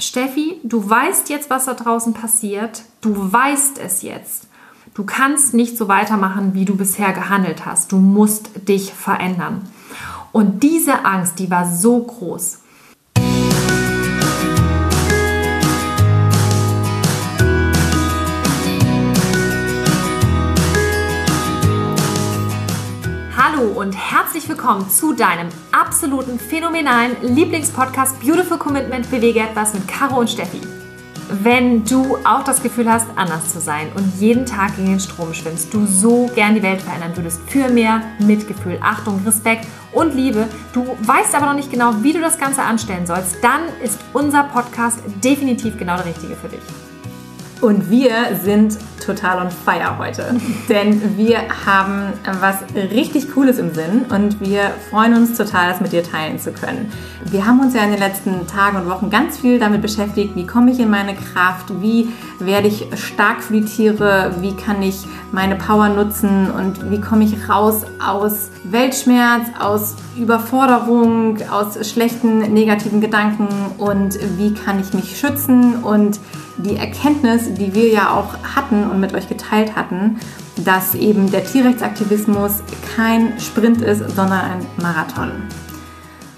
Steffi, du weißt jetzt, was da draußen passiert. Du weißt es jetzt. Du kannst nicht so weitermachen, wie du bisher gehandelt hast. Du musst dich verändern. Und diese Angst, die war so groß. Hallo und herzlich willkommen zu deinem absoluten phänomenalen Lieblingspodcast Beautiful Commitment Bewege etwas mit Caro und Steffi. Wenn du auch das Gefühl hast, anders zu sein und jeden Tag gegen den Strom schwimmst, du so gern die Welt verändern würdest für mehr Mitgefühl, Achtung, Respekt und Liebe, du weißt aber noch nicht genau, wie du das Ganze anstellen sollst, dann ist unser Podcast definitiv genau der richtige für dich. Und wir sind total on fire heute, denn wir haben was richtig Cooles im Sinn und wir freuen uns total, das mit dir teilen zu können. Wir haben uns ja in den letzten Tagen und Wochen ganz viel damit beschäftigt, wie komme ich in meine Kraft, wie werde ich stark für die Tiere, wie kann ich meine Power nutzen und wie komme ich raus aus Weltschmerz, aus Überforderung, aus schlechten negativen Gedanken und wie kann ich mich schützen und die Erkenntnis, die wir ja auch hatten und mit euch geteilt hatten, dass eben der Tierrechtsaktivismus kein Sprint ist, sondern ein Marathon.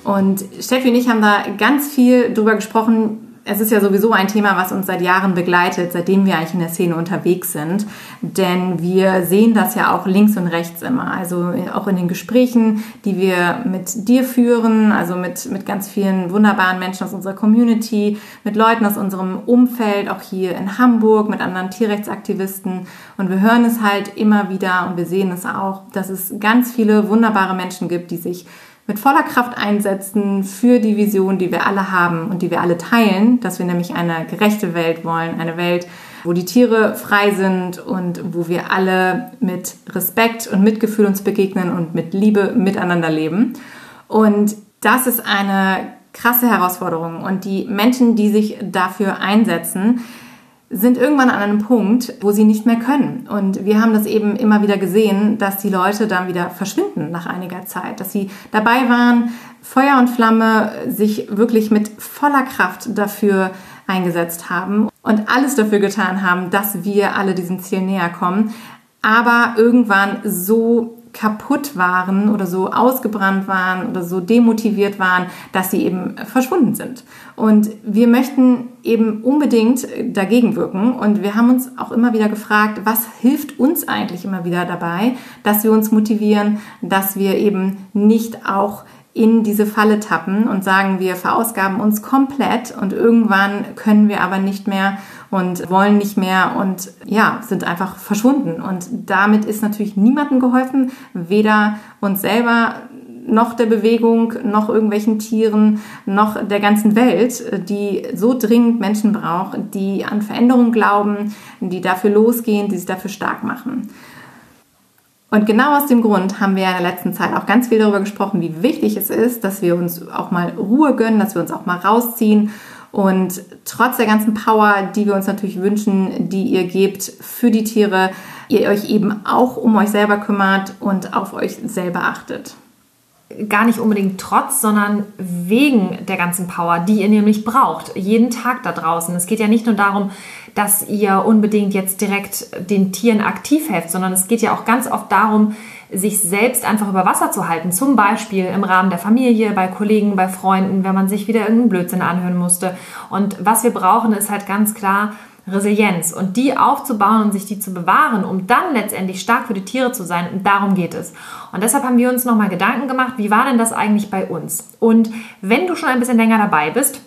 Und Steffi und ich haben da ganz viel drüber gesprochen, es ist ja sowieso ein Thema, was uns seit Jahren begleitet, seitdem wir eigentlich in der Szene unterwegs sind. Denn wir sehen das ja auch links und rechts immer. Also auch in den Gesprächen, die wir mit dir führen, also mit, mit ganz vielen wunderbaren Menschen aus unserer Community, mit Leuten aus unserem Umfeld, auch hier in Hamburg, mit anderen Tierrechtsaktivisten. Und wir hören es halt immer wieder und wir sehen es auch, dass es ganz viele wunderbare Menschen gibt, die sich mit voller Kraft einsetzen für die Vision, die wir alle haben und die wir alle teilen, dass wir nämlich eine gerechte Welt wollen, eine Welt, wo die Tiere frei sind und wo wir alle mit Respekt und Mitgefühl uns begegnen und mit Liebe miteinander leben. Und das ist eine krasse Herausforderung. Und die Menschen, die sich dafür einsetzen, sind irgendwann an einem Punkt, wo sie nicht mehr können. Und wir haben das eben immer wieder gesehen, dass die Leute dann wieder verschwinden nach einiger Zeit, dass sie dabei waren, Feuer und Flamme sich wirklich mit voller Kraft dafür eingesetzt haben und alles dafür getan haben, dass wir alle diesem Ziel näher kommen, aber irgendwann so kaputt waren oder so ausgebrannt waren oder so demotiviert waren, dass sie eben verschwunden sind. Und wir möchten eben unbedingt dagegen wirken. Und wir haben uns auch immer wieder gefragt, was hilft uns eigentlich immer wieder dabei, dass wir uns motivieren, dass wir eben nicht auch in diese Falle tappen und sagen, wir verausgaben uns komplett und irgendwann können wir aber nicht mehr und wollen nicht mehr und ja, sind einfach verschwunden. Und damit ist natürlich niemandem geholfen, weder uns selber noch der Bewegung, noch irgendwelchen Tieren, noch der ganzen Welt, die so dringend Menschen braucht, die an Veränderung glauben, die dafür losgehen, die sich dafür stark machen. Und genau aus dem Grund haben wir in der letzten Zeit auch ganz viel darüber gesprochen, wie wichtig es ist, dass wir uns auch mal Ruhe gönnen, dass wir uns auch mal rausziehen und trotz der ganzen Power, die wir uns natürlich wünschen, die ihr gebt für die Tiere, ihr euch eben auch um euch selber kümmert und auf euch selber achtet gar nicht unbedingt trotz, sondern wegen der ganzen Power, die ihr nämlich braucht, jeden Tag da draußen. Es geht ja nicht nur darum, dass ihr unbedingt jetzt direkt den Tieren aktiv helft, sondern es geht ja auch ganz oft darum, sich selbst einfach über Wasser zu halten. Zum Beispiel im Rahmen der Familie, bei Kollegen, bei Freunden, wenn man sich wieder irgendeinen Blödsinn anhören musste. Und was wir brauchen, ist halt ganz klar, Resilienz und die aufzubauen und sich die zu bewahren, um dann letztendlich stark für die Tiere zu sein. Und darum geht es. Und deshalb haben wir uns nochmal Gedanken gemacht, wie war denn das eigentlich bei uns? Und wenn du schon ein bisschen länger dabei bist,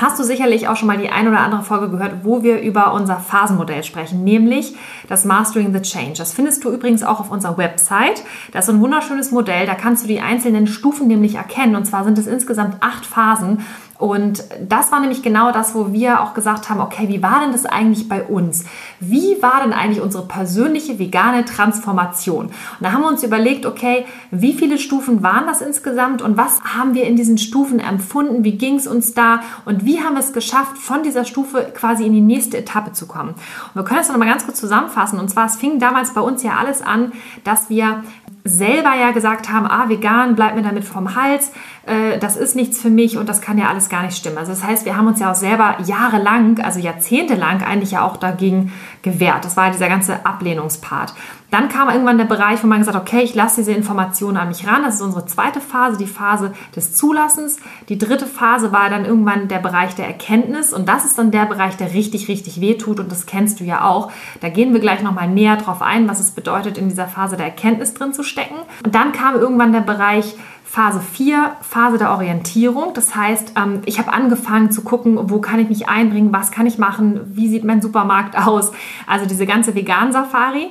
hast du sicherlich auch schon mal die ein oder andere Folge gehört, wo wir über unser Phasenmodell sprechen, nämlich das Mastering the Change. Das findest du übrigens auch auf unserer Website. Das ist ein wunderschönes Modell, da kannst du die einzelnen Stufen nämlich erkennen. Und zwar sind es insgesamt acht Phasen. Und das war nämlich genau das, wo wir auch gesagt haben, okay, wie war denn das eigentlich bei uns? Wie war denn eigentlich unsere persönliche vegane Transformation? Und da haben wir uns überlegt, okay, wie viele Stufen waren das insgesamt und was haben wir in diesen Stufen empfunden? Wie ging es uns da und wie haben wir es geschafft, von dieser Stufe quasi in die nächste Etappe zu kommen? Und wir können das nochmal ganz kurz zusammenfassen. Und zwar, es fing damals bei uns ja alles an, dass wir selber ja gesagt haben, ah, vegan, bleibt mir damit vom Hals. Äh, das ist nichts für mich und das kann ja alles gar nicht stimmen. Also das heißt, wir haben uns ja auch selber jahrelang, also jahrzehntelang eigentlich ja auch dagegen gewehrt. Das war dieser ganze Ablehnungspart. Dann kam irgendwann der Bereich, wo man gesagt hat, okay, ich lasse diese Informationen an mich ran. Das ist unsere zweite Phase, die Phase des Zulassens. Die dritte Phase war dann irgendwann der Bereich der Erkenntnis und das ist dann der Bereich, der richtig, richtig wehtut und das kennst du ja auch. Da gehen wir gleich nochmal näher drauf ein, was es bedeutet, in dieser Phase der Erkenntnis drin zu stecken. Und dann kam irgendwann der Bereich Phase 4, Phase der Orientierung. Das heißt, ähm, ich habe angefangen zu gucken, wo kann ich mich einbringen, was kann ich machen, wie sieht mein Supermarkt aus. Also diese ganze Vegan-Safari.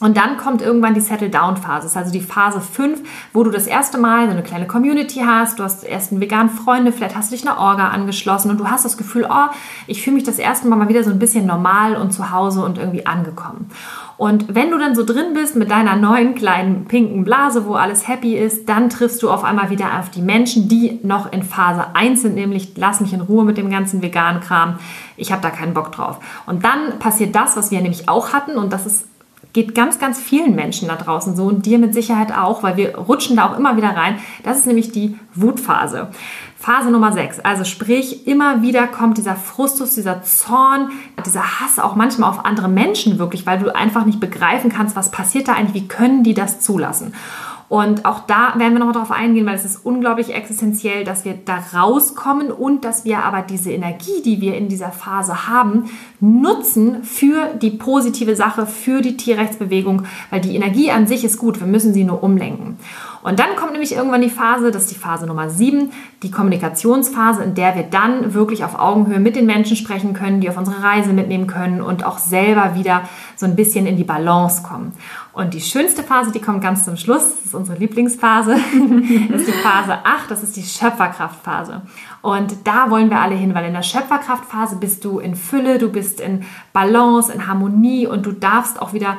Und dann kommt irgendwann die Settle-Down-Phase. Also die Phase 5, wo du das erste Mal so eine kleine Community hast. Du hast erst einen veganen Freunde, vielleicht hast du dich einer Orga angeschlossen und du hast das Gefühl, oh, ich fühle mich das erste Mal mal wieder so ein bisschen normal und zu Hause und irgendwie angekommen. Und wenn du dann so drin bist mit deiner neuen kleinen pinken Blase, wo alles happy ist, dann triffst du auf einmal wieder auf die Menschen, die noch in Phase 1 sind, nämlich lass mich in Ruhe mit dem ganzen veganen Kram. Ich habe da keinen Bock drauf. Und dann passiert das, was wir nämlich auch hatten und das ist geht ganz, ganz vielen Menschen da draußen so und dir mit Sicherheit auch, weil wir rutschen da auch immer wieder rein. Das ist nämlich die Wutphase. Phase Nummer 6, also sprich, immer wieder kommt dieser Frustus, dieser Zorn, dieser Hass auch manchmal auf andere Menschen wirklich, weil du einfach nicht begreifen kannst, was passiert da eigentlich, wie können die das zulassen. Und auch da werden wir noch darauf eingehen, weil es ist unglaublich existenziell, dass wir da rauskommen und dass wir aber diese Energie, die wir in dieser Phase haben, nutzen für die positive Sache, für die Tierrechtsbewegung, weil die Energie an sich ist gut, wir müssen sie nur umlenken. Und dann kommt nämlich irgendwann die Phase, das ist die Phase Nummer 7, die Kommunikationsphase, in der wir dann wirklich auf Augenhöhe mit den Menschen sprechen können, die auf unsere Reise mitnehmen können und auch selber wieder so ein bisschen in die Balance kommen. Und die schönste Phase, die kommt ganz zum Schluss, das ist unsere Lieblingsphase, das ist die Phase 8, das ist die Schöpferkraftphase. Und da wollen wir alle hin, weil in der Schöpferkraftphase bist du in Fülle, du bist in Balance, in Harmonie und du darfst auch wieder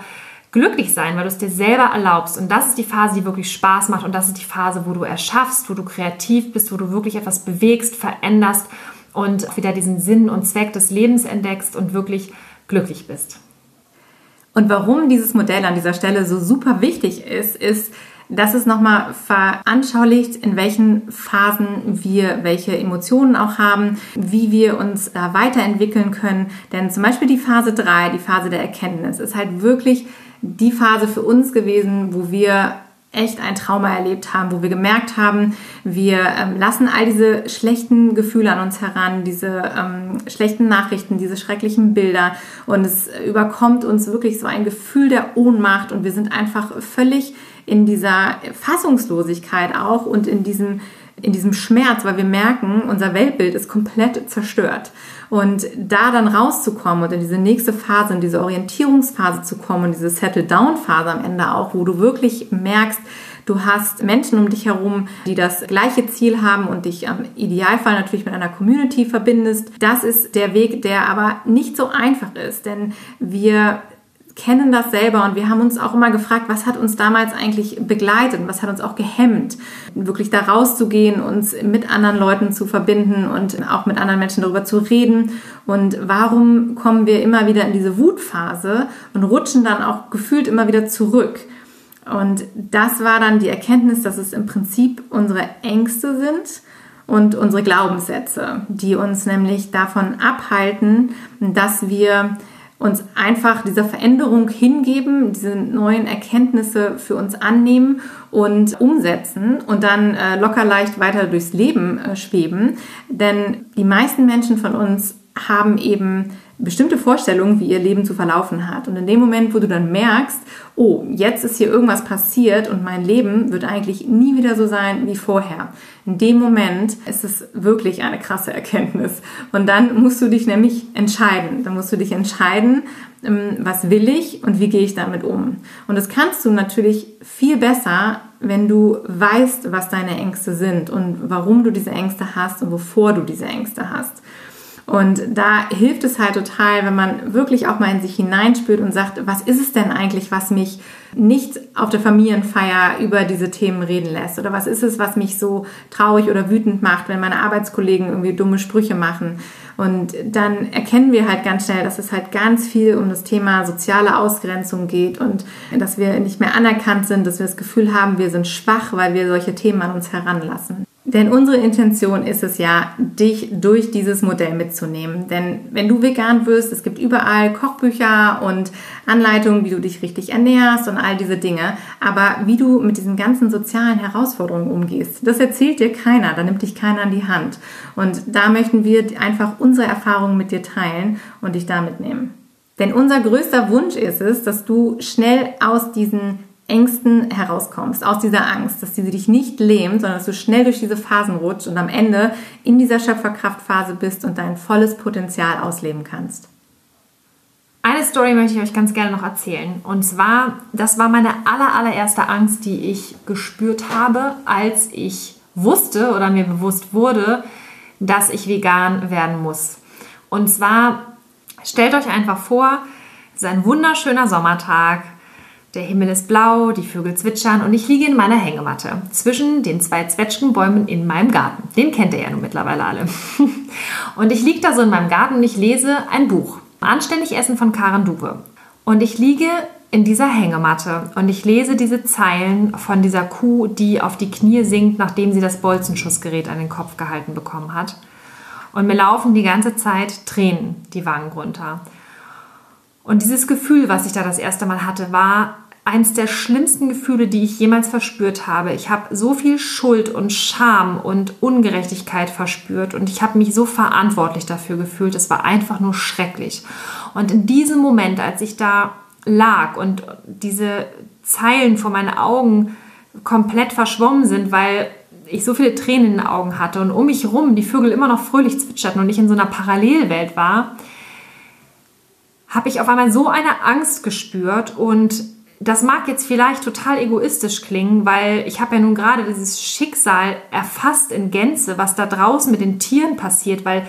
glücklich sein, weil du es dir selber erlaubst. Und das ist die Phase, die wirklich Spaß macht. Und das ist die Phase, wo du erschaffst, wo du kreativ bist, wo du wirklich etwas bewegst, veränderst und wieder diesen Sinn und Zweck des Lebens entdeckst und wirklich glücklich bist. Und warum dieses Modell an dieser Stelle so super wichtig ist, ist, dass es nochmal veranschaulicht, in welchen Phasen wir welche Emotionen auch haben, wie wir uns da weiterentwickeln können. Denn zum Beispiel die Phase 3, die Phase der Erkenntnis, ist halt wirklich die Phase für uns gewesen, wo wir echt ein Trauma erlebt haben, wo wir gemerkt haben, wir ähm, lassen all diese schlechten Gefühle an uns heran, diese ähm, schlechten Nachrichten, diese schrecklichen Bilder. Und es überkommt uns wirklich so ein Gefühl der Ohnmacht. Und wir sind einfach völlig in dieser Fassungslosigkeit auch und in diesem in diesem Schmerz, weil wir merken, unser Weltbild ist komplett zerstört. Und da dann rauszukommen und in diese nächste Phase, in diese Orientierungsphase zu kommen und diese Settle-Down-Phase am Ende auch, wo du wirklich merkst, Du hast Menschen um dich herum, die das gleiche Ziel haben und dich am Idealfall natürlich mit einer Community verbindest. Das ist der Weg, der aber nicht so einfach ist, denn wir kennen das selber und wir haben uns auch immer gefragt, was hat uns damals eigentlich begleitet und was hat uns auch gehemmt, wirklich da rauszugehen, uns mit anderen Leuten zu verbinden und auch mit anderen Menschen darüber zu reden und warum kommen wir immer wieder in diese Wutphase und rutschen dann auch gefühlt immer wieder zurück. Und das war dann die Erkenntnis, dass es im Prinzip unsere Ängste sind und unsere Glaubenssätze, die uns nämlich davon abhalten, dass wir uns einfach dieser Veränderung hingeben, diese neuen Erkenntnisse für uns annehmen und umsetzen und dann äh, locker leicht weiter durchs Leben äh, schweben. Denn die meisten Menschen von uns haben eben bestimmte Vorstellungen, wie ihr Leben zu verlaufen hat. Und in dem Moment, wo du dann merkst, oh, jetzt ist hier irgendwas passiert und mein Leben wird eigentlich nie wieder so sein wie vorher. In dem Moment ist es wirklich eine krasse Erkenntnis. Und dann musst du dich nämlich entscheiden. Dann musst du dich entscheiden, ähm, was will ich und wie gehe ich damit um. Und das kannst du natürlich viel besser, wenn du weißt, was deine Ängste sind und warum du diese Ängste hast und wovor du diese Ängste hast. Und da hilft es halt total, wenn man wirklich auch mal in sich hineinspürt und sagt, was ist es denn eigentlich, was mich nicht auf der Familienfeier über diese Themen reden lässt? Oder was ist es, was mich so traurig oder wütend macht, wenn meine Arbeitskollegen irgendwie dumme Sprüche machen? Und dann erkennen wir halt ganz schnell, dass es halt ganz viel um das Thema soziale Ausgrenzung geht und dass wir nicht mehr anerkannt sind, dass wir das Gefühl haben, wir sind schwach, weil wir solche Themen an uns heranlassen. Denn unsere Intention ist es ja, dich durch dieses Modell mitzunehmen. Denn wenn du vegan wirst, es gibt überall Kochbücher und Anleitungen, wie du dich richtig ernährst und all diese Dinge. Aber wie du mit diesen ganzen sozialen Herausforderungen umgehst, das erzählt dir keiner, da nimmt dich keiner an die Hand. Und da möchten wir einfach unsere Erfahrungen mit dir teilen und dich da mitnehmen. Denn unser größter Wunsch ist es, dass du schnell aus diesen Ängsten herauskommst, aus dieser Angst, dass diese dich nicht lähmt, sondern dass du schnell durch diese Phasen rutscht und am Ende in dieser Schöpferkraftphase bist und dein volles Potenzial ausleben kannst. Eine Story möchte ich euch ganz gerne noch erzählen. Und zwar, das war meine aller, allererste Angst, die ich gespürt habe, als ich wusste oder mir bewusst wurde, dass ich vegan werden muss. Und zwar, stellt euch einfach vor, es ist ein wunderschöner Sommertag. Der Himmel ist blau, die Vögel zwitschern und ich liege in meiner Hängematte zwischen den zwei Zwetschgenbäumen in meinem Garten. Den kennt ihr ja nun mittlerweile alle. Und ich liege da so in meinem Garten und ich lese ein Buch. Anständig Essen von Karen Dube. Und ich liege in dieser Hängematte und ich lese diese Zeilen von dieser Kuh, die auf die Knie sinkt, nachdem sie das Bolzenschussgerät an den Kopf gehalten bekommen hat. Und mir laufen die ganze Zeit Tränen die Wangen runter. Und dieses Gefühl, was ich da das erste Mal hatte, war eins der schlimmsten Gefühle, die ich jemals verspürt habe. Ich habe so viel Schuld und Scham und Ungerechtigkeit verspürt und ich habe mich so verantwortlich dafür gefühlt. Es war einfach nur schrecklich. Und in diesem Moment, als ich da lag und diese Zeilen vor meinen Augen komplett verschwommen sind, weil ich so viele Tränen in den Augen hatte und um mich herum die Vögel immer noch fröhlich zwitscherten und ich in so einer Parallelwelt war, habe ich auf einmal so eine Angst gespürt und das mag jetzt vielleicht total egoistisch klingen, weil ich habe ja nun gerade dieses Schicksal erfasst in Gänze, was da draußen mit den Tieren passiert, weil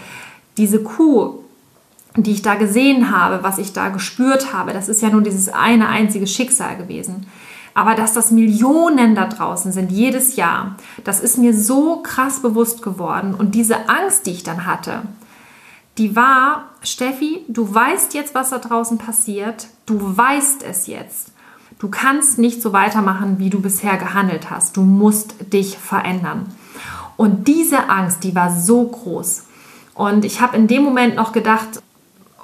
diese Kuh, die ich da gesehen habe, was ich da gespürt habe, das ist ja nur dieses eine einzige Schicksal gewesen. Aber dass das Millionen da draußen sind, jedes Jahr, das ist mir so krass bewusst geworden. Und diese Angst, die ich dann hatte, die war, Steffi, du weißt jetzt, was da draußen passiert, du weißt es jetzt. Du kannst nicht so weitermachen, wie du bisher gehandelt hast. Du musst dich verändern. Und diese Angst, die war so groß. Und ich habe in dem Moment noch gedacht,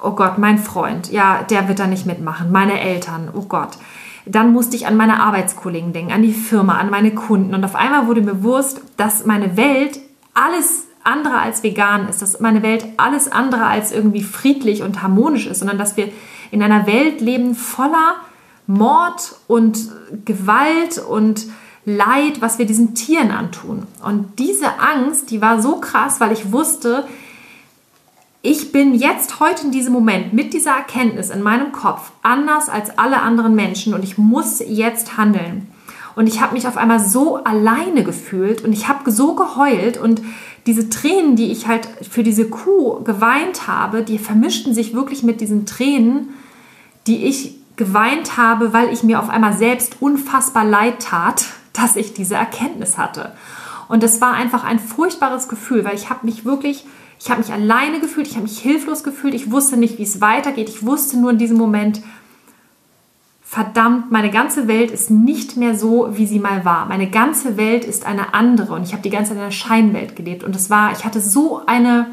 oh Gott, mein Freund, ja, der wird da nicht mitmachen, meine Eltern, oh Gott. Dann musste ich an meine Arbeitskollegen denken, an die Firma, an meine Kunden. Und auf einmal wurde mir bewusst, dass meine Welt alles andere als vegan ist, dass meine Welt alles andere als irgendwie friedlich und harmonisch ist, sondern dass wir in einer Welt leben voller Mord und Gewalt und Leid, was wir diesen Tieren antun. Und diese Angst, die war so krass, weil ich wusste, ich bin jetzt heute in diesem Moment mit dieser Erkenntnis in meinem Kopf anders als alle anderen Menschen und ich muss jetzt handeln. Und ich habe mich auf einmal so alleine gefühlt und ich habe so geheult und diese Tränen, die ich halt für diese Kuh geweint habe, die vermischten sich wirklich mit diesen Tränen, die ich geweint habe, weil ich mir auf einmal selbst unfassbar leid tat, dass ich diese Erkenntnis hatte. Und es war einfach ein furchtbares Gefühl, weil ich habe mich wirklich, ich habe mich alleine gefühlt, ich habe mich hilflos gefühlt, ich wusste nicht, wie es weitergeht. Ich wusste nur in diesem Moment, verdammt, meine ganze Welt ist nicht mehr so, wie sie mal war. Meine ganze Welt ist eine andere und ich habe die ganze Zeit in einer Scheinwelt gelebt und es war, ich hatte so eine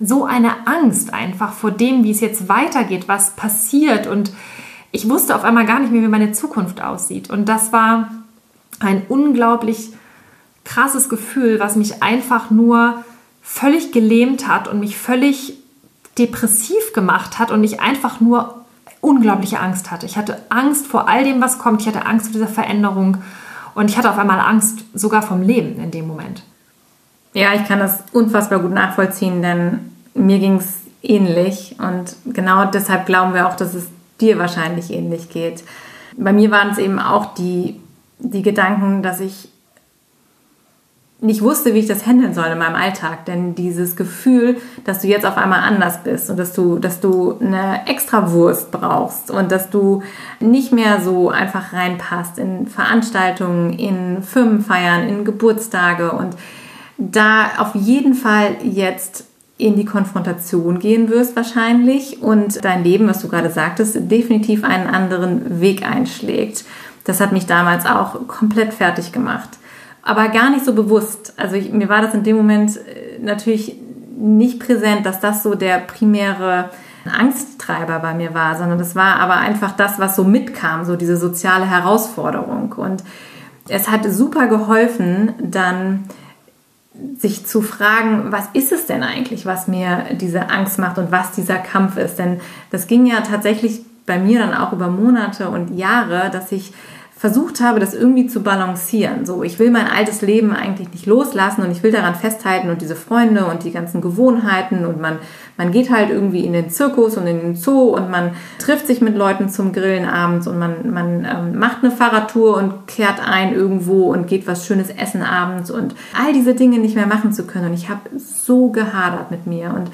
so eine Angst einfach vor dem, wie es jetzt weitergeht, was passiert und ich wusste auf einmal gar nicht mehr, wie meine Zukunft aussieht und das war ein unglaublich krasses Gefühl, was mich einfach nur völlig gelähmt hat und mich völlig depressiv gemacht hat und ich einfach nur unglaubliche Angst hatte. Ich hatte Angst vor all dem, was kommt. Ich hatte Angst vor dieser Veränderung. Und ich hatte auf einmal Angst sogar vom Leben in dem Moment. Ja, ich kann das unfassbar gut nachvollziehen, denn mir ging es ähnlich. Und genau deshalb glauben wir auch, dass es dir wahrscheinlich ähnlich geht. Bei mir waren es eben auch die, die Gedanken, dass ich nicht wusste, wie ich das handeln soll in meinem Alltag. Denn dieses Gefühl, dass du jetzt auf einmal anders bist und dass du, dass du eine extra Wurst brauchst und dass du nicht mehr so einfach reinpasst in Veranstaltungen, in Firmenfeiern, in Geburtstage und da auf jeden Fall jetzt in die Konfrontation gehen wirst wahrscheinlich und dein Leben, was du gerade sagtest, definitiv einen anderen Weg einschlägt. Das hat mich damals auch komplett fertig gemacht. aber gar nicht so bewusst. Also ich, mir war das in dem Moment äh, natürlich nicht präsent, dass das so der primäre Angsttreiber bei mir war, sondern das war aber einfach das, was so mitkam, so diese soziale Herausforderung. Und es hat super geholfen, dann sich zu fragen, was ist es denn eigentlich, was mir diese Angst macht und was dieser Kampf ist. Denn das ging ja tatsächlich bei mir dann auch über Monate und Jahre, dass ich versucht habe, das irgendwie zu balancieren. So, ich will mein altes Leben eigentlich nicht loslassen und ich will daran festhalten und diese Freunde und die ganzen Gewohnheiten und man, man geht halt irgendwie in den Zirkus und in den Zoo und man trifft sich mit Leuten zum Grillen abends und man, man ähm, macht eine Fahrradtour und kehrt ein irgendwo und geht was Schönes essen abends und all diese Dinge nicht mehr machen zu können. Und ich habe so gehadert mit mir und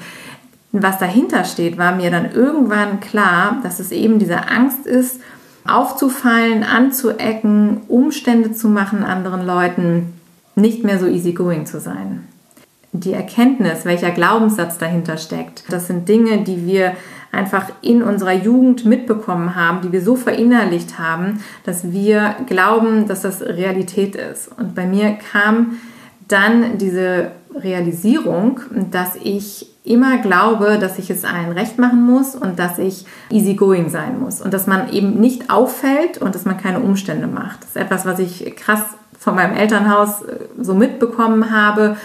was dahinter steht, war mir dann irgendwann klar, dass es eben diese Angst ist, aufzufallen, anzuecken, Umstände zu machen anderen Leuten, nicht mehr so easygoing zu sein. Die Erkenntnis, welcher Glaubenssatz dahinter steckt, das sind Dinge, die wir einfach in unserer Jugend mitbekommen haben, die wir so verinnerlicht haben, dass wir glauben, dass das Realität ist. Und bei mir kam dann diese Realisierung, dass ich immer glaube, dass ich es allen recht machen muss und dass ich easygoing sein muss und dass man eben nicht auffällt und dass man keine Umstände macht. Das ist etwas, was ich krass von meinem Elternhaus äh, so mitbekommen habe.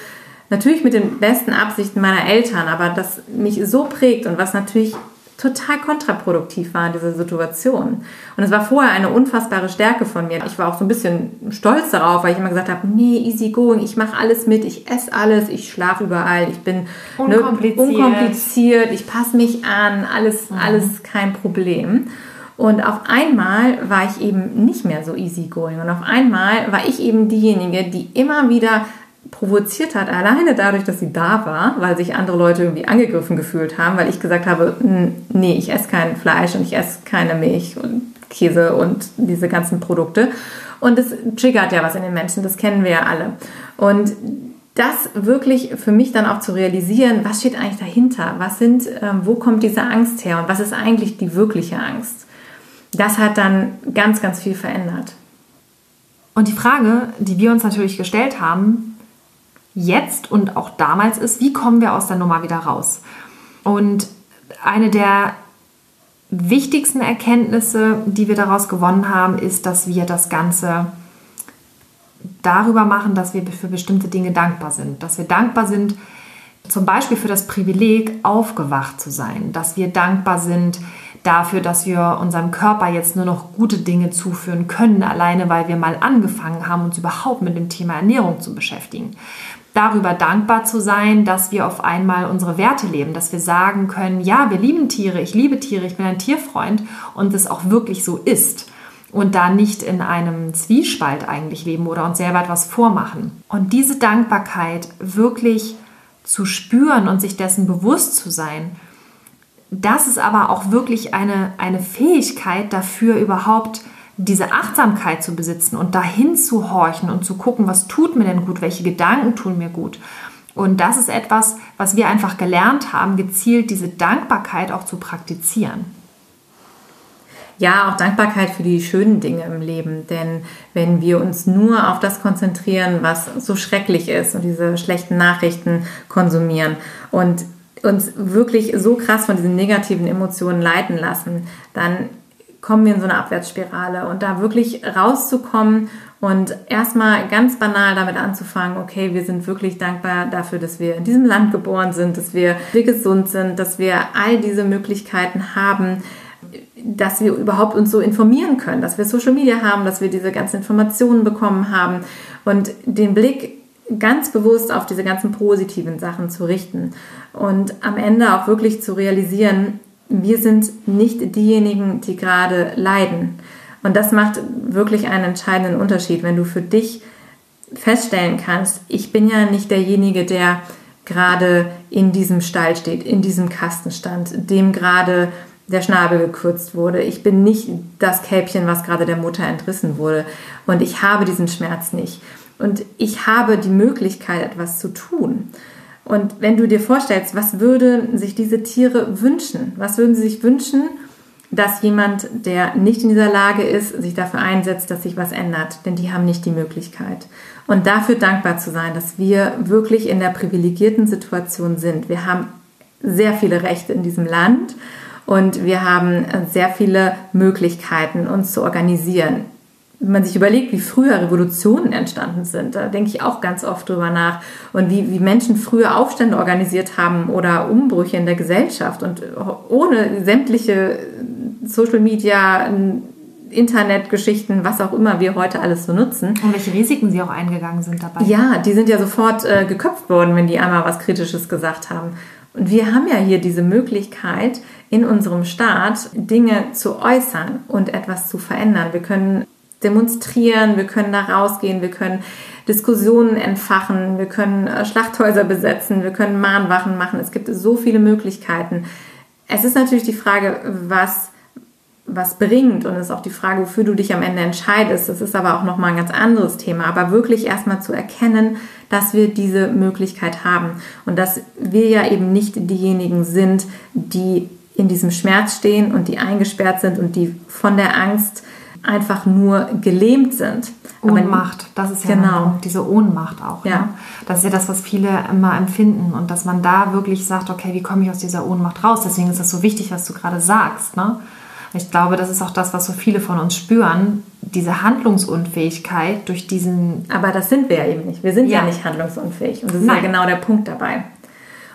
Natürlich mit den besten Absichten meiner Eltern, aber das mich so prägt und was natürlich total kontraproduktiv war in dieser Situation. Und es war vorher eine unfassbare Stärke von mir. Ich war auch so ein bisschen stolz darauf, weil ich immer gesagt habe, nee, easy going, ich mache alles mit, ich esse alles, ich schlafe überall, ich bin unkompliziert, ne, unkompliziert ich passe mich an, alles, mhm. alles kein Problem. Und auf einmal war ich eben nicht mehr so easy going. Und auf einmal war ich eben diejenige, die immer wieder provoziert hat, alleine dadurch, dass sie da war, weil sich andere Leute irgendwie angegriffen gefühlt haben, weil ich gesagt habe, nee, ich esse kein Fleisch und ich esse keine Milch und Käse und diese ganzen Produkte. Und es triggert ja was in den Menschen, das kennen wir ja alle. Und das wirklich für mich dann auch zu realisieren, was steht eigentlich dahinter? Was sind, ähm, wo kommt diese Angst her und was ist eigentlich die wirkliche Angst? Das hat dann ganz, ganz viel verändert. Und die Frage, die wir uns natürlich gestellt haben, jetzt und auch damals ist, wie kommen wir aus der Nummer wieder raus? Und eine der wichtigsten Erkenntnisse, die wir daraus gewonnen haben, ist, dass wir das Ganze darüber machen, dass wir für bestimmte Dinge dankbar sind. Dass wir dankbar sind, zum Beispiel für das Privileg, aufgewacht zu sein. Dass wir dankbar sind dafür, dass wir unserem Körper jetzt nur noch gute Dinge zuführen können, alleine weil wir mal angefangen haben, uns überhaupt mit dem Thema Ernährung zu beschäftigen darüber dankbar zu sein, dass wir auf einmal unsere Werte leben, dass wir sagen können, ja, wir lieben Tiere, ich liebe Tiere, ich bin ein Tierfreund und es auch wirklich so ist und da nicht in einem Zwiespalt eigentlich leben oder uns selber etwas vormachen. Und diese Dankbarkeit wirklich zu spüren und sich dessen bewusst zu sein, das ist aber auch wirklich eine, eine Fähigkeit dafür überhaupt, diese Achtsamkeit zu besitzen und dahin zu horchen und zu gucken, was tut mir denn gut, welche Gedanken tun mir gut. Und das ist etwas, was wir einfach gelernt haben, gezielt diese Dankbarkeit auch zu praktizieren. Ja, auch Dankbarkeit für die schönen Dinge im Leben. Denn wenn wir uns nur auf das konzentrieren, was so schrecklich ist und diese schlechten Nachrichten konsumieren und uns wirklich so krass von diesen negativen Emotionen leiten lassen, dann kommen wir in so eine Abwärtsspirale. Und da wirklich rauszukommen und erstmal ganz banal damit anzufangen, okay, wir sind wirklich dankbar dafür, dass wir in diesem Land geboren sind, dass wir, gesund sind, dass wir all diese Möglichkeiten haben, dass wir überhaupt uns so informieren können, dass wir Social Media haben, dass wir diese ganzen Informationen bekommen haben. Und den Blick ganz bewusst auf diese ganzen positiven Sachen zu richten und am Ende auch wirklich zu realisieren, wir sind nicht diejenigen, die gerade leiden. Und das macht wirklich einen entscheidenden Unterschied, wenn du für dich feststellen kannst, ich bin ja nicht derjenige, der gerade in diesem Stall steht, in diesem Kasten stand, dem gerade der Schnabel gekürzt wurde. Ich bin nicht das Kälbchen, was gerade der Mutter entrissen wurde. Und ich habe diesen Schmerz nicht. Und ich habe die Möglichkeit, etwas zu tun. Und wenn du dir vorstellst, was würden sich diese Tiere wünschen? Was würden sie sich wünschen, dass jemand, der nicht in dieser Lage ist, sich dafür einsetzt, dass sich was ändert? Denn die haben nicht die Möglichkeit. Und dafür dankbar zu sein, dass wir wirklich in der privilegierten Situation sind. Wir haben sehr viele Rechte in diesem Land und wir haben sehr viele Möglichkeiten, uns zu organisieren. Wenn man sich überlegt, wie früher Revolutionen entstanden sind, da denke ich auch ganz oft drüber nach. Und wie, wie Menschen früher Aufstände organisiert haben oder Umbrüche in der Gesellschaft und ohne sämtliche Social Media, Internetgeschichten, was auch immer wir heute alles so nutzen. Und welche Risiken sie auch eingegangen sind dabei. Ja, die sind ja sofort äh, geköpft worden, wenn die einmal was Kritisches gesagt haben. Und wir haben ja hier diese Möglichkeit, in unserem Staat Dinge zu äußern und etwas zu verändern. Wir können demonstrieren, wir können da rausgehen, wir können Diskussionen entfachen, wir können äh, Schlachthäuser besetzen, wir können Mahnwachen machen. Es gibt so viele Möglichkeiten. Es ist natürlich die Frage, was was bringt und es ist auch die Frage, wofür du dich am Ende entscheidest. Das ist aber auch nochmal ein ganz anderes Thema. Aber wirklich erstmal zu erkennen, dass wir diese Möglichkeit haben und dass wir ja eben nicht diejenigen sind, die in diesem Schmerz stehen und die eingesperrt sind und die von der Angst einfach nur gelähmt sind. Ohnmacht, das ist ja genau. diese Ohnmacht auch. Ja. Ne? Das ist ja das, was viele immer empfinden und dass man da wirklich sagt, okay, wie komme ich aus dieser Ohnmacht raus? Deswegen ist das so wichtig, was du gerade sagst. Ne? Ich glaube, das ist auch das, was so viele von uns spüren, diese Handlungsunfähigkeit durch diesen. Aber das sind wir ja eben nicht. Wir sind ja, ja nicht handlungsunfähig. Und das ist Nein. ja genau der Punkt dabei.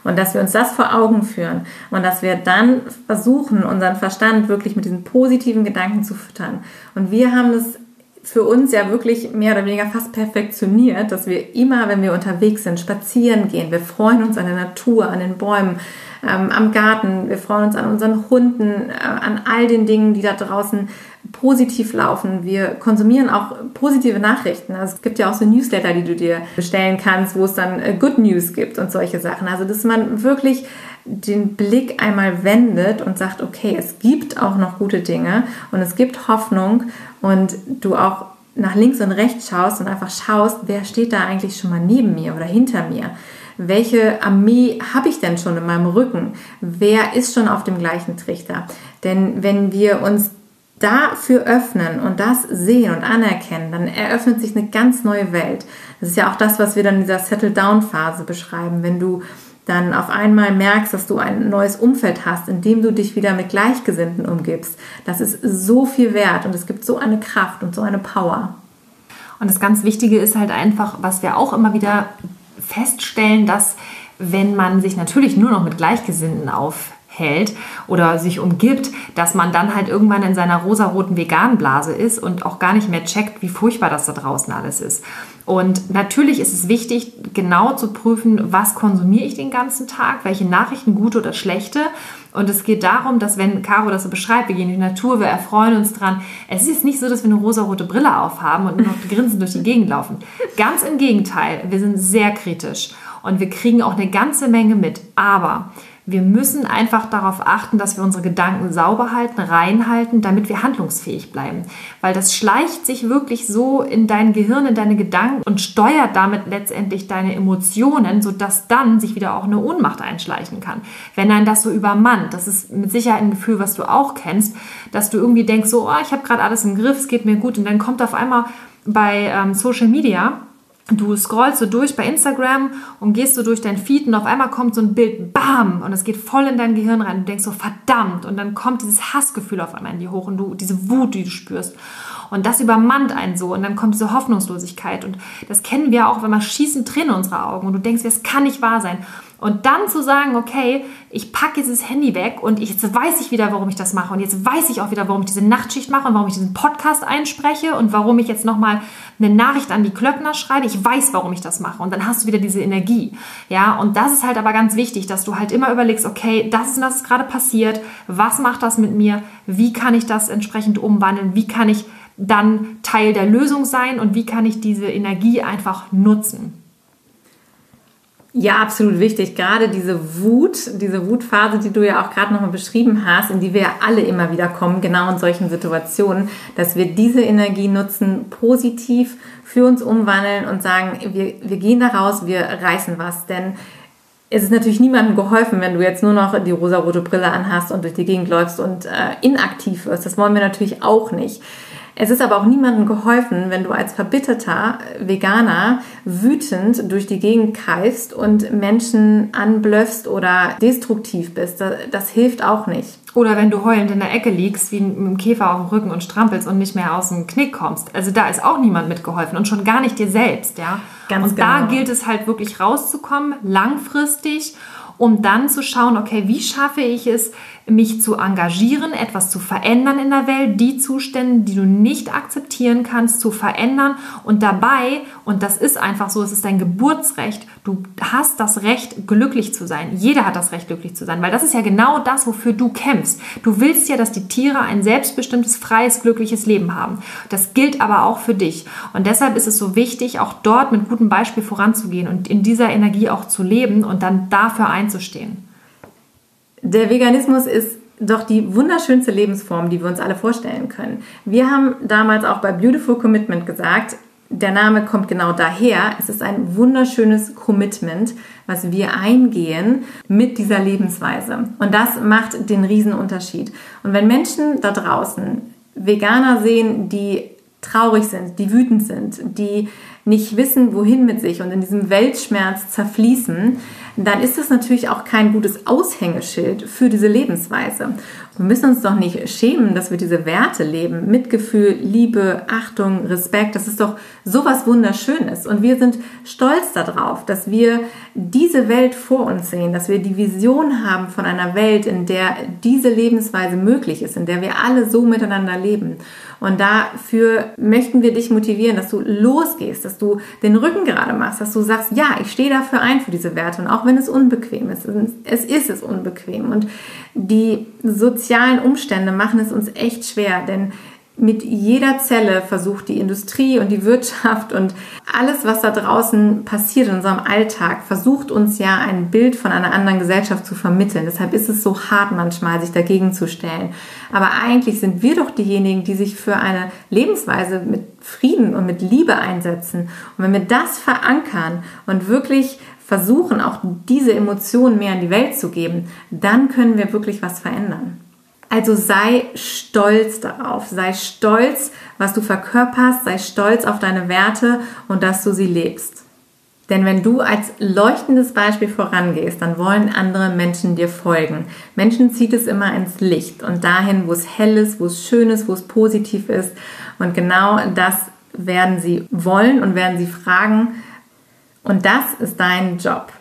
Und dass wir uns das vor Augen führen und dass wir dann versuchen, unseren Verstand wirklich mit diesen positiven Gedanken zu füttern. Und wir haben das für uns ja wirklich mehr oder weniger fast perfektioniert, dass wir immer, wenn wir unterwegs sind, spazieren gehen. Wir freuen uns an der Natur, an den Bäumen, ähm, am Garten. Wir freuen uns an unseren Hunden, äh, an all den Dingen, die da draußen positiv laufen. Wir konsumieren auch positive Nachrichten. Also es gibt ja auch so Newsletter, die du dir bestellen kannst, wo es dann äh, Good News gibt und solche Sachen. Also dass man wirklich den Blick einmal wendet und sagt, okay, es gibt auch noch gute Dinge und es gibt Hoffnung und du auch nach links und rechts schaust und einfach schaust, wer steht da eigentlich schon mal neben mir oder hinter mir welche Armee habe ich denn schon in meinem Rücken? Wer ist schon auf dem gleichen Trichter? Denn wenn wir uns dafür öffnen und das sehen und anerkennen, dann eröffnet sich eine ganz neue Welt. Das ist ja auch das, was wir dann in dieser Settle-Down-Phase beschreiben. Wenn du dann auf einmal merkst, dass du ein neues Umfeld hast, in dem du dich wieder mit Gleichgesinnten umgibst. Das ist so viel wert und es gibt so eine Kraft und so eine Power. Und das ganz Wichtige ist halt einfach, was wir auch immer wieder feststellen, dass wenn man sich natürlich nur noch mit Gleichgesinnten aufhält oder sich umgibt, dass man dann halt irgendwann in seiner rosaroten Veganblase ist und auch gar nicht mehr checkt, wie furchtbar das da draußen alles ist. Und natürlich ist es wichtig, genau zu prüfen, was konsumiere ich den ganzen Tag, welche Nachrichten, gute oder schlechte. Und es geht darum, dass wenn Caro das so beschreibt, wir gehen in die Natur, wir erfreuen uns dran. Es ist nicht so, dass wir eine rosarote Brille aufhaben und nur noch grinsend durch die Gegend laufen. Ganz im Gegenteil, wir sind sehr kritisch und wir kriegen auch eine ganze Menge mit. Aber wir müssen einfach darauf achten, dass wir unsere Gedanken sauber halten, reinhalten, damit wir handlungsfähig bleiben. Weil das schleicht sich wirklich so in dein Gehirn, in deine Gedanken und steuert damit letztendlich deine Emotionen, sodass dann sich wieder auch eine Ohnmacht einschleichen kann. Wenn ein das so übermannt, das ist mit Sicherheit ein Gefühl, was du auch kennst, dass du irgendwie denkst, so, oh, ich habe gerade alles im Griff, es geht mir gut und dann kommt auf einmal bei ähm, Social Media du scrollst so durch bei Instagram und gehst so durch dein Feed und auf einmal kommt so ein Bild, bam, und es geht voll in dein Gehirn rein. Du denkst so, verdammt, und dann kommt dieses Hassgefühl auf einmal in dir hoch und du, diese Wut, die du spürst. Und das übermannt einen so und dann kommt diese Hoffnungslosigkeit und das kennen wir auch, wenn man schießen Tränen in unsere Augen und du denkst, das kann nicht wahr sein. Und dann zu sagen, okay, ich packe das Handy weg und jetzt weiß ich wieder, warum ich das mache. Und jetzt weiß ich auch wieder, warum ich diese Nachtschicht mache und warum ich diesen Podcast einspreche und warum ich jetzt nochmal eine Nachricht an die Klöckner schreibe. Ich weiß, warum ich das mache. Und dann hast du wieder diese Energie. Ja, und das ist halt aber ganz wichtig, dass du halt immer überlegst, okay, das ist, das ist gerade passiert. Was macht das mit mir? Wie kann ich das entsprechend umwandeln? Wie kann ich dann Teil der Lösung sein und wie kann ich diese Energie einfach nutzen? Ja, absolut wichtig. Gerade diese Wut, diese Wutphase, die du ja auch gerade nochmal beschrieben hast, in die wir ja alle immer wieder kommen, genau in solchen Situationen, dass wir diese Energie nutzen, positiv für uns umwandeln und sagen, wir, wir gehen da raus, wir reißen was. Denn es ist natürlich niemandem geholfen, wenn du jetzt nur noch die rosarote Brille anhast und durch die Gegend läufst und äh, inaktiv wirst. Das wollen wir natürlich auch nicht. Es ist aber auch niemandem geholfen, wenn du als verbitterter Veganer wütend durch die Gegend keifst und Menschen anblöffst oder destruktiv bist. Das, das hilft auch nicht. Oder wenn du heulend in der Ecke liegst, wie mit dem Käfer auf dem Rücken und strampelst und nicht mehr aus dem Knick kommst. Also da ist auch niemand mitgeholfen und schon gar nicht dir selbst, ja. Ganz und genau. da gilt es halt wirklich rauszukommen, langfristig um dann zu schauen, okay, wie schaffe ich es, mich zu engagieren, etwas zu verändern in der Welt, die Zustände, die du nicht akzeptieren kannst, zu verändern und dabei, und das ist einfach so, es ist dein Geburtsrecht, du hast das Recht, glücklich zu sein. Jeder hat das Recht, glücklich zu sein, weil das ist ja genau das, wofür du kämpfst. Du willst ja, dass die Tiere ein selbstbestimmtes, freies, glückliches Leben haben. Das gilt aber auch für dich. Und deshalb ist es so wichtig, auch dort mit gutem Beispiel voranzugehen und in dieser Energie auch zu leben und dann dafür einzustehen. Der Veganismus ist doch die wunderschönste Lebensform, die wir uns alle vorstellen können. Wir haben damals auch bei Beautiful Commitment gesagt, der Name kommt genau daher. Es ist ein wunderschönes Commitment, was wir eingehen mit dieser Lebensweise. Und das macht den Riesenunterschied. Und wenn Menschen da draußen Veganer sehen, die traurig sind, die wütend sind, die nicht wissen, wohin mit sich und in diesem Weltschmerz zerfließen, dann ist das natürlich auch kein gutes Aushängeschild für diese Lebensweise. Wir müssen uns doch nicht schämen, dass wir diese Werte leben. Mitgefühl, Liebe, Achtung, Respekt, das ist doch sowas Wunderschönes. Und wir sind stolz darauf, dass wir diese Welt vor uns sehen, dass wir die Vision haben von einer Welt, in der diese Lebensweise möglich ist, in der wir alle so miteinander leben. Und dafür möchten wir dich motivieren, dass du losgehst, dass du den Rücken gerade machst, dass du sagst, ja, ich stehe dafür ein für diese Werte. Und auch wenn es unbequem ist, es ist es unbequem. Und die sozialen Umstände machen es uns echt schwer, denn mit jeder Zelle versucht die Industrie und die Wirtschaft und alles, was da draußen passiert in unserem Alltag, versucht uns ja ein Bild von einer anderen Gesellschaft zu vermitteln. Deshalb ist es so hart manchmal, sich dagegen zu stellen. Aber eigentlich sind wir doch diejenigen, die sich für eine Lebensweise mit Frieden und mit Liebe einsetzen. Und wenn wir das verankern und wirklich versuchen, auch diese Emotionen mehr in die Welt zu geben, dann können wir wirklich was verändern. Also sei stolz darauf, sei stolz, was du verkörperst, sei stolz auf deine Werte und dass du sie lebst. Denn wenn du als leuchtendes Beispiel vorangehst, dann wollen andere Menschen dir folgen. Menschen zieht es immer ins Licht und dahin, wo es hell ist, wo es schön ist, wo es positiv ist. Und genau das werden sie wollen und werden sie fragen. Und das ist dein Job.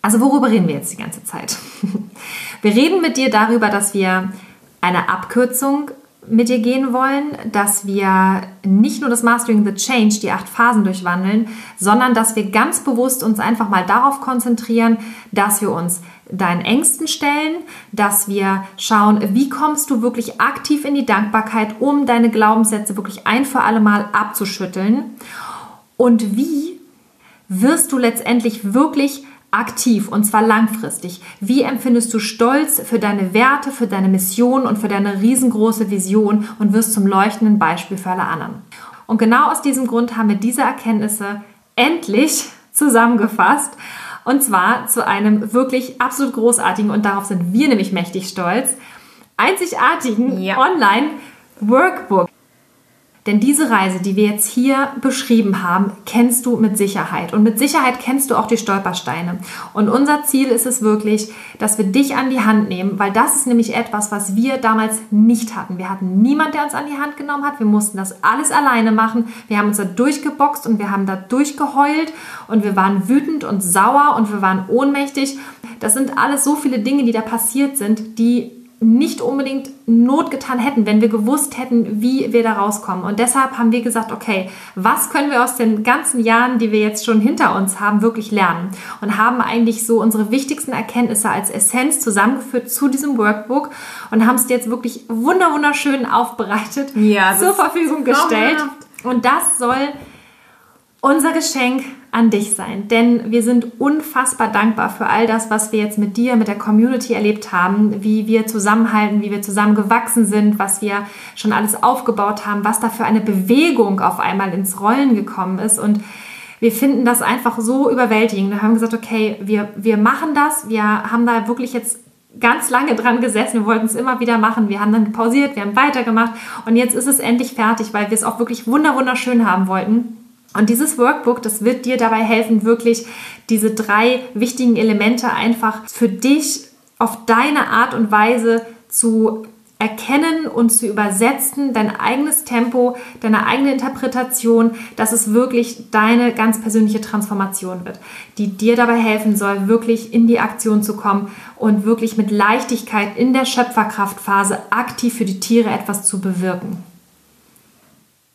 Also worüber reden wir jetzt die ganze Zeit? Wir reden mit dir darüber, dass wir eine Abkürzung mit dir gehen wollen, dass wir nicht nur das Mastering the Change, die acht Phasen durchwandeln, sondern dass wir ganz bewusst uns einfach mal darauf konzentrieren, dass wir uns deinen Ängsten stellen, dass wir schauen, wie kommst du wirklich aktiv in die Dankbarkeit, um deine Glaubenssätze wirklich ein für alle Mal abzuschütteln? Und wie wirst du letztendlich wirklich aktiv und zwar langfristig. Wie empfindest du Stolz für deine Werte, für deine Mission und für deine riesengroße Vision und wirst zum leuchtenden Beispiel für alle anderen? Und genau aus diesem Grund haben wir diese Erkenntnisse endlich zusammengefasst und zwar zu einem wirklich absolut großartigen und darauf sind wir nämlich mächtig stolz, einzigartigen ja. Online-Workbook. Denn diese Reise, die wir jetzt hier beschrieben haben, kennst du mit Sicherheit. Und mit Sicherheit kennst du auch die Stolpersteine. Und unser Ziel ist es wirklich, dass wir dich an die Hand nehmen, weil das ist nämlich etwas, was wir damals nicht hatten. Wir hatten niemand, der uns an die Hand genommen hat. Wir mussten das alles alleine machen. Wir haben uns da durchgeboxt und wir haben da durchgeheult und wir waren wütend und sauer und wir waren ohnmächtig. Das sind alles so viele Dinge, die da passiert sind, die nicht unbedingt Not getan hätten, wenn wir gewusst hätten, wie wir da rauskommen. Und deshalb haben wir gesagt, okay, was können wir aus den ganzen Jahren, die wir jetzt schon hinter uns haben, wirklich lernen? Und haben eigentlich so unsere wichtigsten Erkenntnisse als Essenz zusammengeführt zu diesem Workbook und haben es jetzt wirklich wunderschön aufbereitet ja, zur Verfügung gestellt. Und das soll unser Geschenk an dich sein. Denn wir sind unfassbar dankbar für all das, was wir jetzt mit dir, mit der Community erlebt haben, wie wir zusammenhalten, wie wir zusammen gewachsen sind, was wir schon alles aufgebaut haben, was da für eine Bewegung auf einmal ins Rollen gekommen ist. Und wir finden das einfach so überwältigend. Wir haben gesagt, okay, wir, wir machen das. Wir haben da wirklich jetzt ganz lange dran gesessen. Wir wollten es immer wieder machen. Wir haben dann pausiert, wir haben weitergemacht und jetzt ist es endlich fertig, weil wir es auch wirklich wunderschön haben wollten. Und dieses Workbook, das wird dir dabei helfen, wirklich diese drei wichtigen Elemente einfach für dich auf deine Art und Weise zu erkennen und zu übersetzen, dein eigenes Tempo, deine eigene Interpretation, dass es wirklich deine ganz persönliche Transformation wird, die dir dabei helfen soll, wirklich in die Aktion zu kommen und wirklich mit Leichtigkeit in der Schöpferkraftphase aktiv für die Tiere etwas zu bewirken.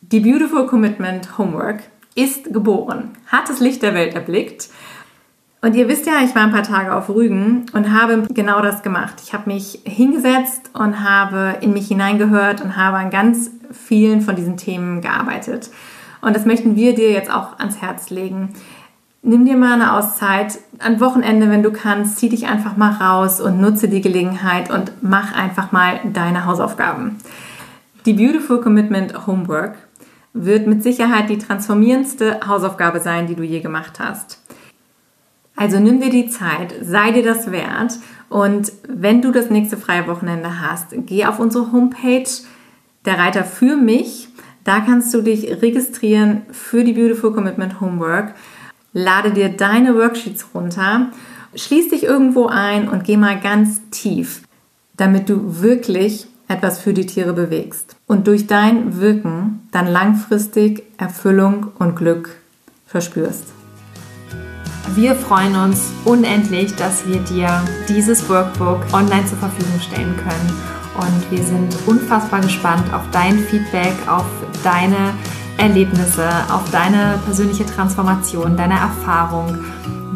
Die Beautiful Commitment Homework ist geboren, hat das Licht der Welt erblickt und ihr wisst ja, ich war ein paar Tage auf Rügen und habe genau das gemacht. Ich habe mich hingesetzt und habe in mich hineingehört und habe an ganz vielen von diesen Themen gearbeitet. Und das möchten wir dir jetzt auch ans Herz legen. Nimm dir mal eine Auszeit, am Wochenende, wenn du kannst, zieh dich einfach mal raus und nutze die Gelegenheit und mach einfach mal deine Hausaufgaben. Die Beautiful Commitment Homework wird mit Sicherheit die transformierendste Hausaufgabe sein, die du je gemacht hast. Also nimm dir die Zeit, sei dir das wert und wenn du das nächste freie Wochenende hast, geh auf unsere Homepage, der Reiter für mich. Da kannst du dich registrieren für die Beautiful Commitment Homework. Lade dir deine Worksheets runter, schließ dich irgendwo ein und geh mal ganz tief, damit du wirklich etwas für die Tiere bewegst und durch dein Wirken dann langfristig Erfüllung und Glück verspürst. Wir freuen uns unendlich, dass wir dir dieses Workbook online zur Verfügung stellen können. Und wir sind unfassbar gespannt auf dein Feedback, auf deine Erlebnisse, auf deine persönliche Transformation, deine Erfahrung.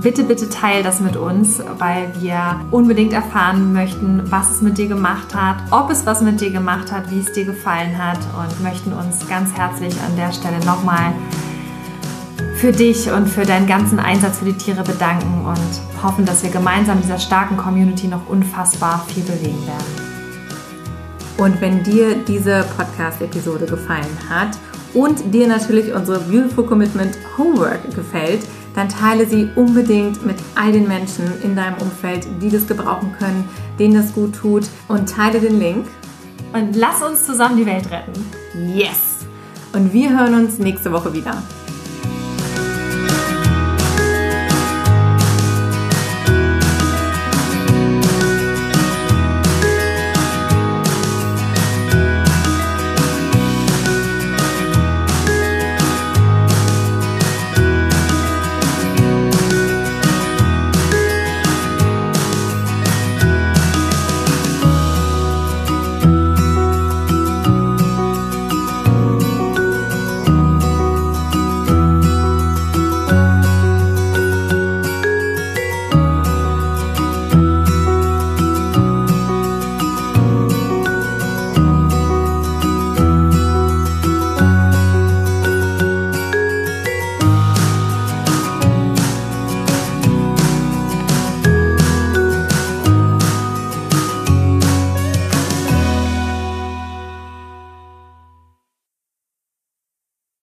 Bitte, bitte teil das mit uns, weil wir unbedingt erfahren möchten, was es mit dir gemacht hat, ob es was mit dir gemacht hat, wie es dir gefallen hat und möchten uns ganz herzlich an der Stelle nochmal für dich und für deinen ganzen Einsatz für die Tiere bedanken und hoffen, dass wir gemeinsam dieser starken Community noch unfassbar viel bewegen werden. Und wenn dir diese Podcast-Episode gefallen hat und dir natürlich unsere Beautiful Commitment Homework gefällt, dann teile sie unbedingt mit all den Menschen in deinem Umfeld, die das gebrauchen können, denen das gut tut und teile den Link. Und lass uns zusammen die Welt retten. Yes! Und wir hören uns nächste Woche wieder.